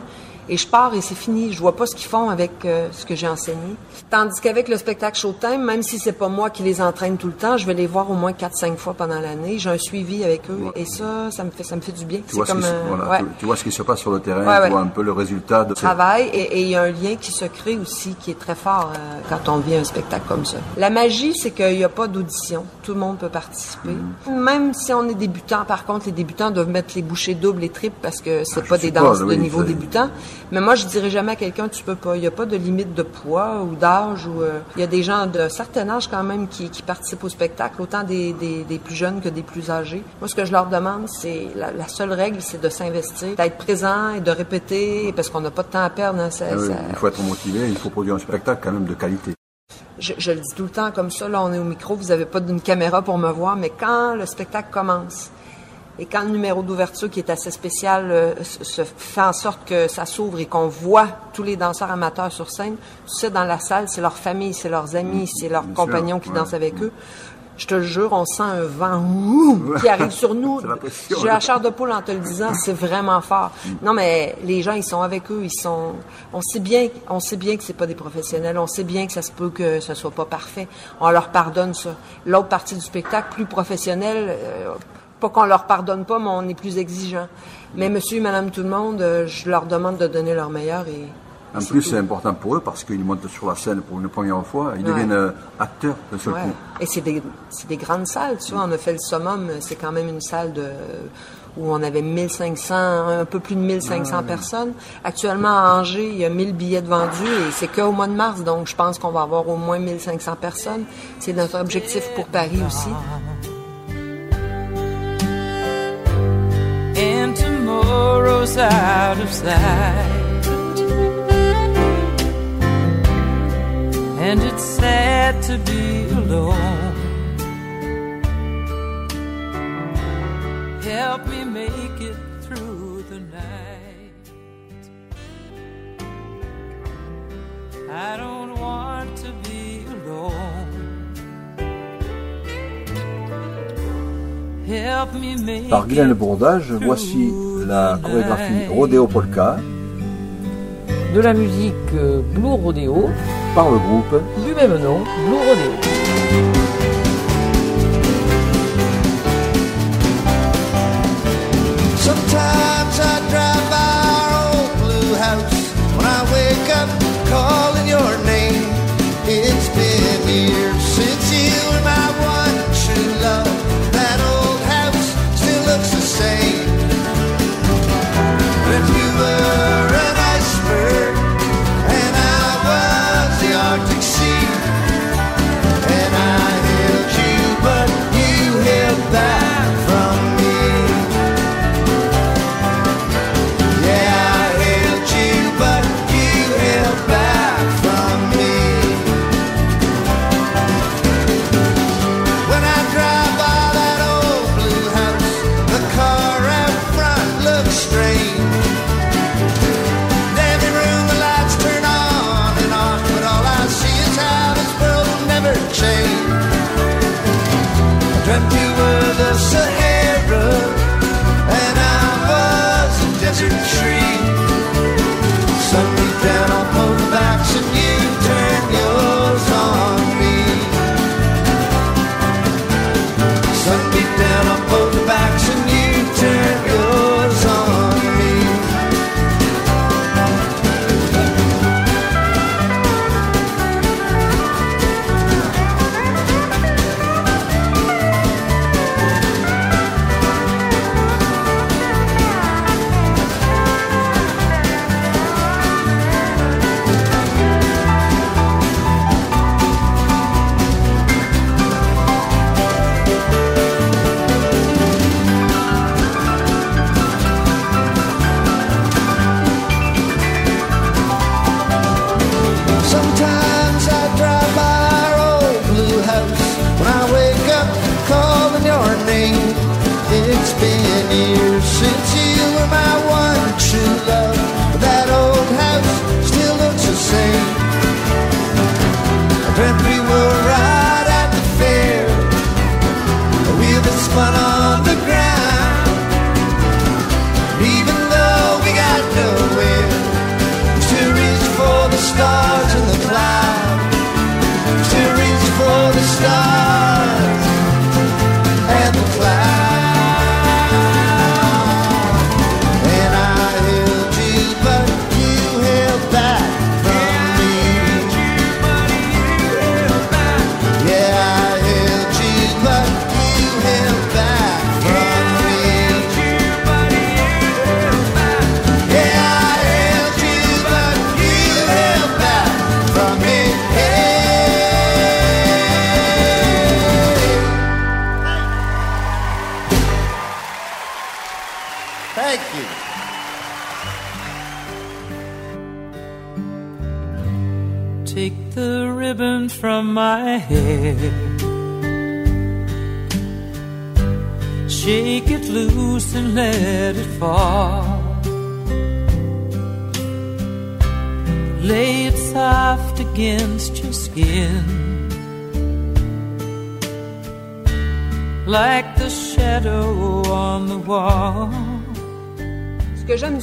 Et je pars et c'est fini. Je vois pas ce qu'ils font avec euh, ce que j'ai enseigné. Tandis qu'avec le spectacle Showtime, même si c'est pas moi qui les entraîne tout le temps, je vais les voir au moins 4-5 fois pendant l'année. J'ai un suivi avec eux et ça, ça me fait, ça me fait du bien. Tu vois, ce comme qui, se- un- voilà, ouais, tu, tu vois ce qui se passe sur le terrain, Ouais, tu vois un peu le résultat de travail et il y a un lien qui se crée aussi qui est très fort euh, quand on vit un spectacle comme ça. La magie, c'est qu'il n'y a pas d'audition. Tout le monde peut participer. Mm. Même si on est débutant, par contre, les débutants doivent mettre les bouchées doubles et triples parce que c'est pas des danses de oui, niveau débutant. Mais moi, je dirais jamais à quelqu'un, tu peux pas. Il n'y a pas de limite de poids ou d'âge. ou euh, Il y a des gens de certain âge quand même qui, qui participent au spectacle, autant des, des, des plus jeunes que des plus âgés. Moi, ce que je leur demande, c'est la, la seule règle, c'est de s'investir, d'être présent et de répéter parce qu'on n'a pas de temps à perdre. hein. Ça- Ah oui, ça- Il faut être motivé, il faut produire un spectacle quand même de qualité. je, je le dis tout le temps comme ça, là, on est au micro, vous n'avez pas d'une caméra pour me voir, mais quand le spectacle commence et quand le numéro d'ouverture, qui est assez spécial, euh, se fait en sorte que ça s'ouvre et qu'on voit tous les danseurs amateurs sur scène, tu sais, dans la salle, c'est leur famille, c'est leurs amis, c'est leurs compagnons sûr, qui ouais. dansent avec eux. Je te jure, on sent un vent ouh, [LAUGHS] qui arrive sur nous. C'est la pression, J'ai la chair de poule en te le disant, c'est vraiment fort. Non, mais les gens, ils sont avec eux, ils sont. On sait bien, on sait bien que c'est pas des professionnels. On sait bien que ça se peut que ce soit pas parfait. On leur pardonne ça. L'autre partie du spectacle, plus professionnelle, euh, pas qu'on leur pardonne pas, mais on est plus exigeant. Mais Monsieur, et Madame, tout le monde, euh, je leur demande de donner leur meilleur et. En plus, c'est important pour eux parce qu'ils montent sur la scène pour une première fois, ils Ouais. deviennent euh, acteurs d'un seul Ouais. coup. Et c'est des, grandes salles, tu vois. On a fait le summum, c'est quand même une salle de, où on avait 1500, un peu plus de 1500 personnes. Actuellement, à Angers, il y a 1000 billets de vendus et c'est qu'au mois de mars, donc je pense qu'on va avoir au moins 1500 personnes. C'est notre objectif pour Paris aussi. sorrows out of sight. And it's sad to be alone. Help me make it through the night. I don't want to Par Guylaine Bourdage, voici la chorégraphie Rodeo Polka. De la musique euh, Blue Rodeo par le groupe. Du même nom, Blue Rodeo. Sometimes I drive by our old blue house. When I wake up calling your name,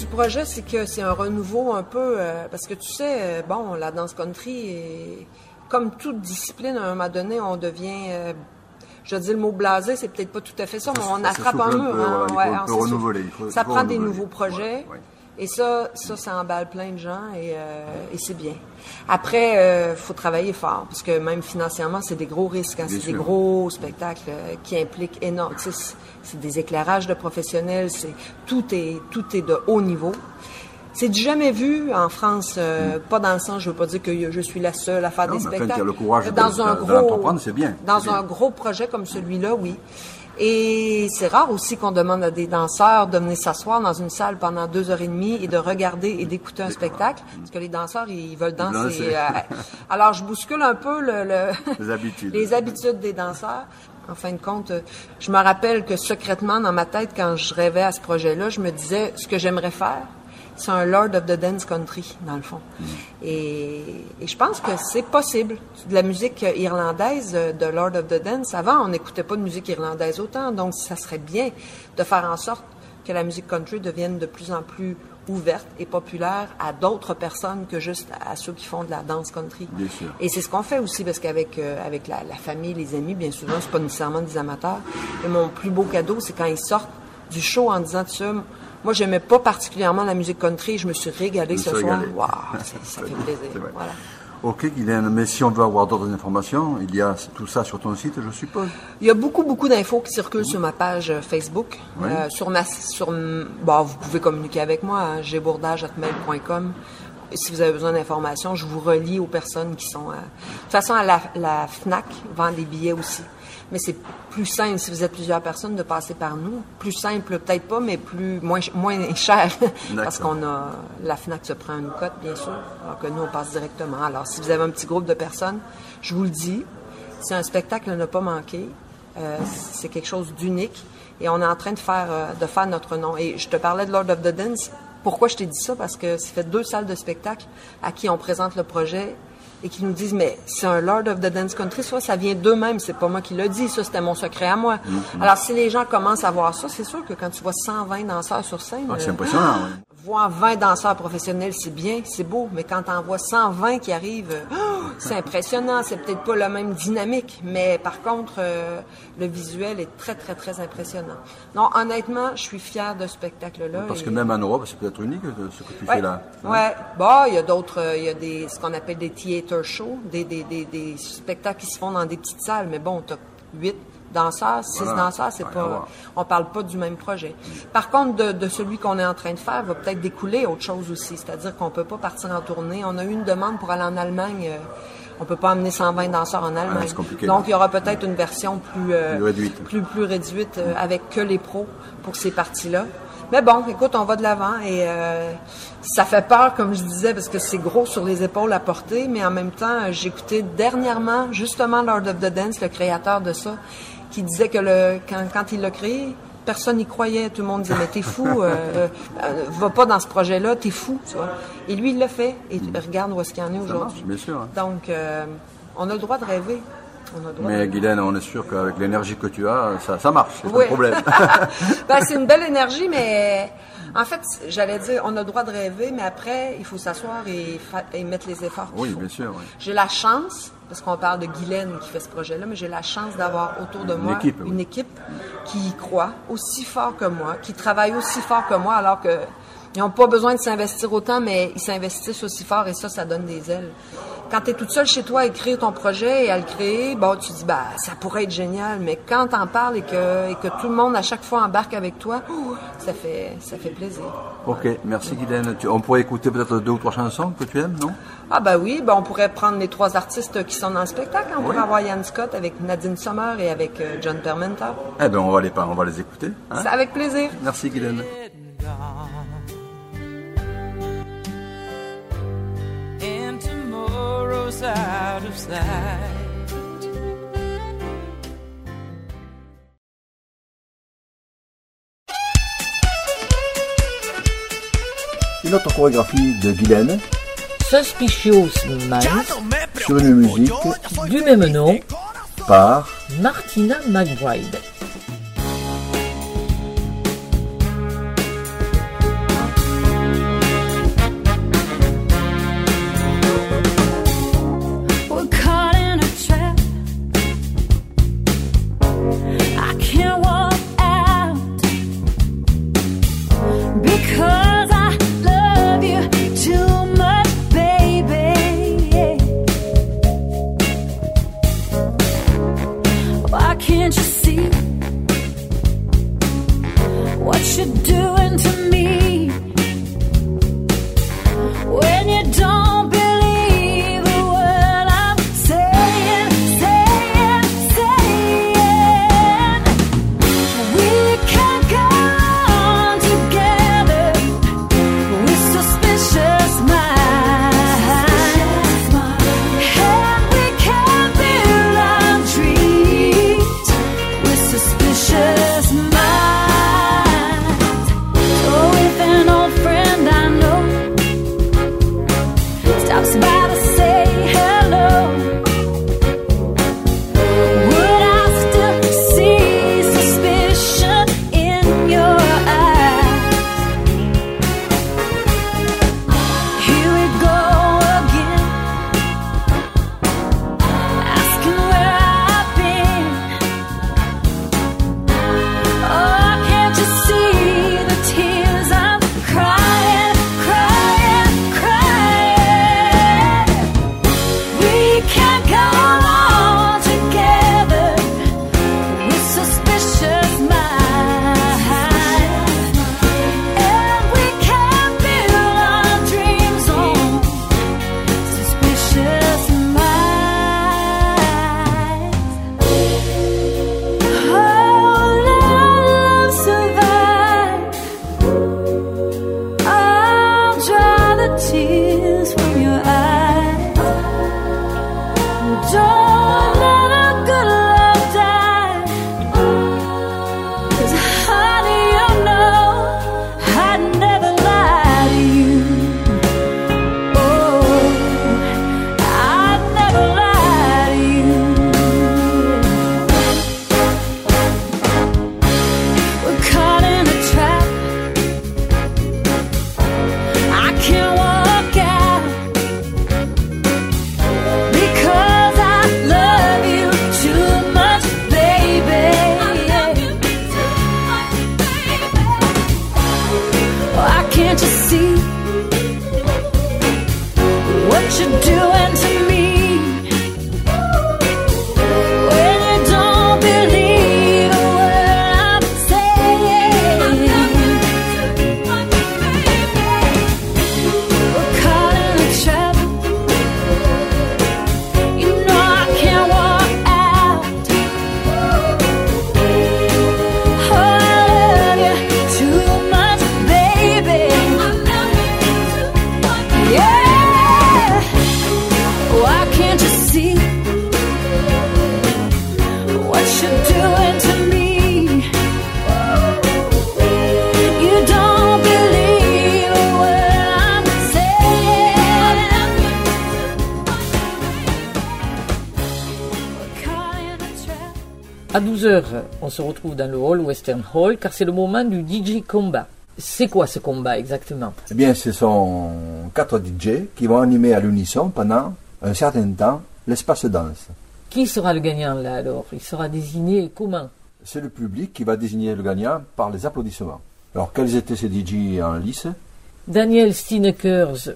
du projet, c'est que c'est un renouveau un peu. euh, parce que tu sais, euh, bon, la danse country, est- comme toute discipline, à un moment donné, on devient. euh, je dis le mot blasé, c'est peut-être pas tout à fait ça, mais on attrape un mur. peu, hein, ouais, renouveler, ça prend des nouveaux projets. Ouais, ouais. Et ça, ça, ça emballe plein de gens et, euh, et c'est bien. Après, il faut travailler fort parce que même financièrement, c'est des gros risques. hein. C'est des gros spectacles euh, qui impliquent sais, C'est des éclairages de professionnels. C'est tout est tout est de haut niveau. C'est du jamais vu en France, euh, pas dans le sens, je veux pas dire que je suis la seule à faire. Non, des mais quand spectacles. il y a le courage de- dans un de- de gros, c'est bien, Dans un bien. gros projet comme celui-là, oui. Et c'est rare aussi qu'on demande à des danseurs de venir s'asseoir dans une salle pendant deux heures et demie et de regarder et d'écouter un spectacle, parce que les danseurs, ils veulent danser. Euh, [LAUGHS] alors, je bouscule un peu le, le- Les habitudes. [LAUGHS] les habitudes des danseurs. En fin de compte, euh, je me rappelle que secrètement, dans ma tête, quand je rêvais à ce projet-là, je me disais, ce que j'aimerais faire, c'est un Lord of the Dance Country, dans le fond. Et, et je pense que c'est possible. De la musique irlandaise, euh, de Lord of the Dance, avant, on n'écoutait pas de musique irlandaise autant, donc ça serait bien de faire en sorte que la musique country devienne de plus en plus ouverte et populaire à d'autres personnes que juste à ceux qui font de la danse country. Bien sûr. Et c'est ce qu'on fait aussi parce qu'avec euh, avec la, la famille, les amis, bien souvent, c'est pas nécessairement des amateurs. Et mon plus beau cadeau, c'est quand ils sortent du show en disant, tu sais, moi, j'aimais pas particulièrement la musique country, je me suis régalé Je ce soir. Waouh, [LAUGHS] ça, fait plaisir. Voilà. Ok, Guylaine, mais si on veut avoir d'autres informations, il y a tout ça sur ton site, je suppose. Il y a beaucoup, beaucoup d'infos qui circulent sur ma page euh, Facebook. Oui. Euh, sur ma, sur, bon, vous pouvez communiquer avec moi, hein, gbourdage.mail.com. Et Si vous avez besoin d'informations, je vous relie aux personnes qui sont... euh, De toute façon, à la, la FNAC vend des billets aussi. Mais c'est plus simple, si vous êtes plusieurs personnes, de passer par nous. Plus simple, peut-être pas, mais plus moins, moins [LAUGHS] cher. Parce qu'on a... La FNAC se prend une cote, bien sûr, alors que nous, on passe directement. Alors, si vous avez un petit groupe de personnes, je vous le dis, c'est un spectacle à ne pas manquer. Euh, c'est quelque chose d'unique. Et on est en train de faire, euh, de faire notre nom. Et je te parlais de Lord of the Dance. Pourquoi je t'ai dit ça? Parce que ça fait deux salles de spectacle à qui on présente le projet et qui nous disent, mais c'est un Lord of the Dance Country, soit ça vient d'eux-mêmes, c'est pas moi qui l'a dit, ça c'était mon secret à moi. Mhm. Alors si les gens commencent à voir ça, c'est sûr que quand tu vois 120 danseurs sur scène, Ah, c'est euh, impressionnant. Voir 20 danseurs professionnels, c'est bien, c'est beau, mais quand t'en vois 120 qui arrivent, euh, oh, c'est impressionnant. C'est peut-être pas la même dynamique, mais par contre, euh, le visuel est très, très, très impressionnant. Non, honnêtement, je suis fière de ce spectacle-là. Parce et- que même en Europe, c'est peut-être unique euh, ce que tu Ouais. fais là. hein? Ouais. Bon, il y a d'autres, il y a des, ce qu'on appelle des theater shows, des, des, des, des spectacles qui se font dans des petites salles, mais bon, t'as huit danseurs, six Voilà. danseurs, c'est pas, on parle pas du même projet. Par contre, de, de celui qu'on est en train de faire va peut-être découler autre chose aussi, c'est-à-dire qu'on peut pas partir en tournée. On a eu une demande pour aller en Allemagne. euh, on peut pas emmener 120 danseurs en Allemagne. Ah. Donc, il y aura peut-être une version plus, euh, Plus réduite. plus, plus réduite euh, avec que les pros pour ces parties-là. Mais bon, écoute, on va de l'avant et euh, ça fait peur, comme je disais, parce que c'est gros sur les épaules à porter, mais en même temps, j'ai écouté dernièrement, justement, Lord of the Dance, le créateur de ça, qui disait que le, quand, quand il l'a créé, personne n'y croyait. Tout le monde disait, mais t'es fou, euh, euh, euh, va pas dans ce projet-là, t'es fou, tu vois. Et lui, il l'a fait, et regarde où est-ce qu'il en est aujourd'hui. bien sûr. hein. Donc, euh, on a le droit de rêver. On a le droit de Mais. Guylaine, on est sûr qu'avec l'énergie que tu as, ça, ça marche, c'est pas Oui. de problème. [LAUGHS] [LAUGHS] Ben, c'est une belle énergie, mais en fait, j'allais dire, on a le droit de rêver, mais après, il faut s'asseoir et, mettre les efforts. oui, faut. bien sûr. oui. J'ai la chance, parce qu'on parle de Guylaine qui fait ce projet-là, mais j'ai la chance d'avoir autour de Une moi équipe, oui. une équipe qui y croit aussi fort que moi, qui travaille aussi fort que moi, alors que ils n'ont pas besoin de s'investir autant, mais ils s'investissent aussi fort et ça, ça donne des ailes. Quand tu es toute seule chez toi à écrire ton projet et à le créer, bon, tu dis, bah, ça pourrait être génial, mais quand t'en parles et que, et que tout le monde à chaque fois embarque avec toi, ça fait, ça fait plaisir. Ok, merci Guylaine. On pourrait écouter peut-être deux ou trois chansons que tu aimes, non? Ah ben oui, ben on pourrait prendre les trois artistes qui sont dans le spectacle. On Oui. pourrait avoir Yann Scott avec Nadine Sommer et avec euh, John Permenta. Eh bien, on va les, on va les écouter. hein. C'est avec plaisir. Merci Guylaine. Tomorrow's out of sight. Une autre chorégraphie de Guylaine Suspicious Minds sur une musique du même nom par Martina McBride. À 12h, on se retrouve dans le hall Western Hall car c'est le moment du DJ combat. C'est quoi ce combat exactement? Eh bien, ce sont quatre DJ qui vont animer à l'unisson pendant un certain temps, l'espace danse. Qui sera le gagnant là alors? Il sera désigné comment? C'est le public qui va désigner le gagnant par les applaudissements. Alors quels étaient ces DJ en lice? Daniel Steinekers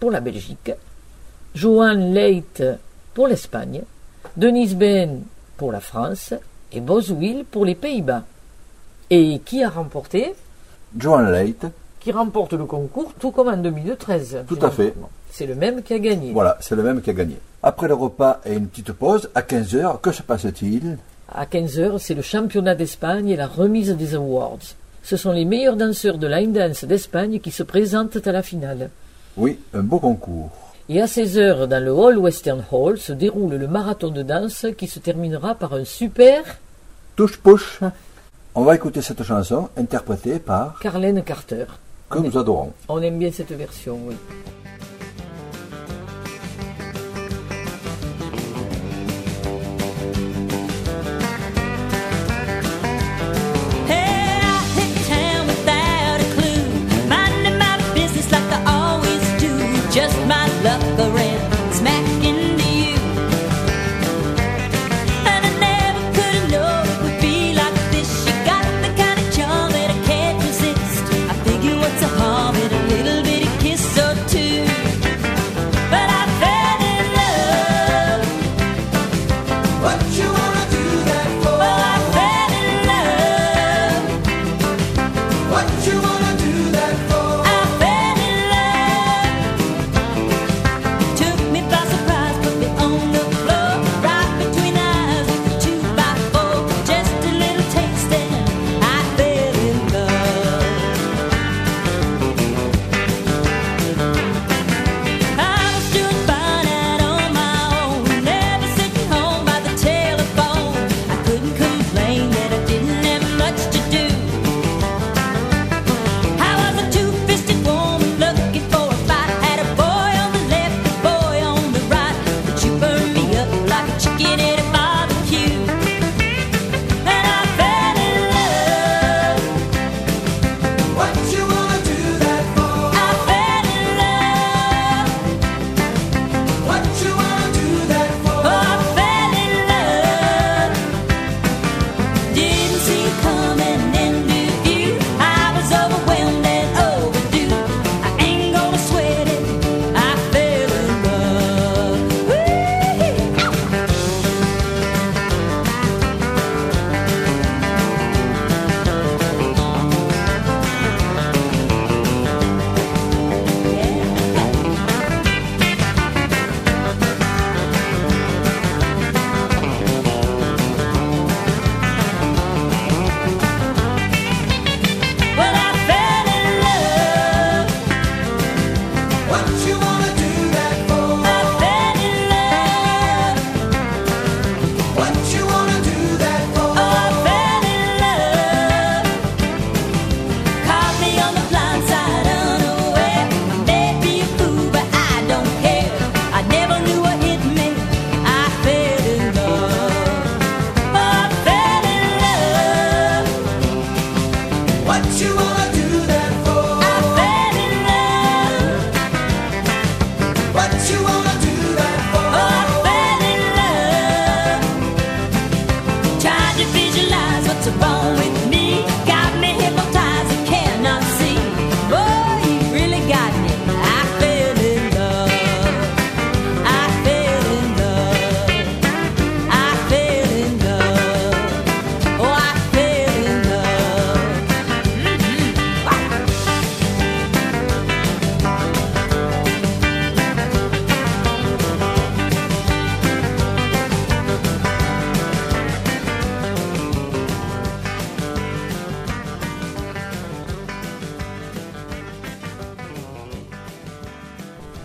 pour la Belgique, Johan Leite pour l'Espagne, Denise Ben pour la France et Boswil pour les Pays-Bas. Et qui a remporté? Johan Leite. Qui remporte le concours tout comme en 2013. Tout à fait. C'est le même qui a gagné. Voilà, c'est le même qui a gagné. Après le repas et une petite pause, à 15h, que se passe-t-il? À 15h, c'est le championnat d'Espagne et la remise des awards. Ce sont les meilleurs danseurs de line dance d'Espagne qui se présentent à la finale. Oui, un beau concours. Et à 16h, dans le Hall Western Hall, se déroule le marathon de danse qui se terminera par un super. Touche-pouche On va écouter cette chanson interprétée par. Carlene Carter. Que nous adorons. On aime bien cette version, oui.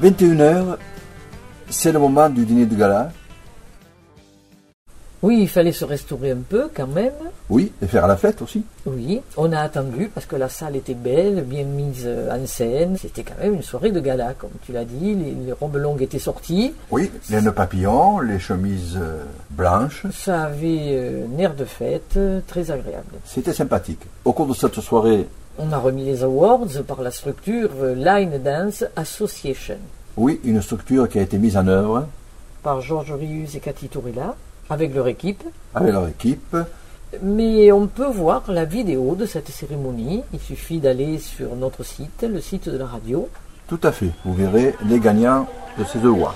21h, c'est le moment du dîner de gala. Oui, il fallait se restaurer un peu quand même. Oui, et faire la fête aussi. Oui, on a attendu parce que la salle était belle, bien mise euh, en scène. C'était quand même une soirée de gala, comme tu l'as dit. Les, les, robes longues étaient sorties. Oui, les nœuds papillons, les chemises euh, blanches. Ça avait euh, un air de fête très agréable. C'était sympathique. Au cours de cette soirée... On a remis les awards par la structure Line Dance Association oui, une structure qui a été mise en œuvre par Georges Rius et Cathy Tourella avec leur équipe. avec leur équipe. Mais on peut voir la vidéo de cette cérémonie. Il suffit d'aller sur notre site, le site de la radio. Tout à fait. Vous verrez les gagnants de ces awards.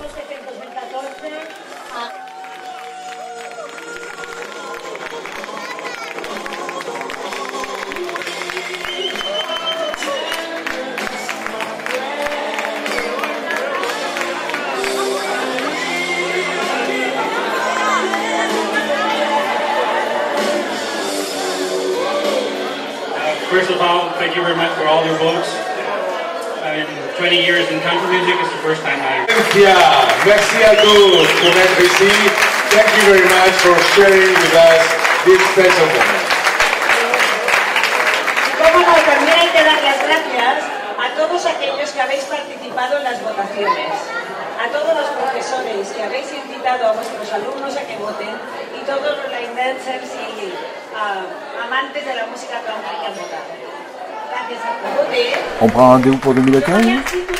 Very much for all your votes. I mean, 20 years in country music is the first time I. Yeah, merci à tous pour être ici. Thank you very much for sharing with us this special moment. No, también hay que dar las gracias a todos aquellos que habéis participado en las votaciones, a todos los profesores que habéis invitado a vuestros alumnos a que voten y todos los line dancers y ah, amantes de la música country que han votado. On prend rendez-vous pour 2015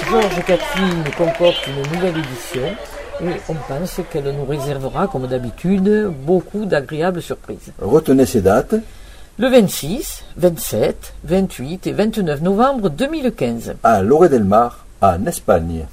Georges Catherine concoctent une nouvelle édition et on pense qu'elle nous réservera, comme d'habitude, beaucoup d'agréables surprises. Retenez ces dates. Le 26, 27, 28 et 29 novembre 2015. à Loré del Mar, en Espagne.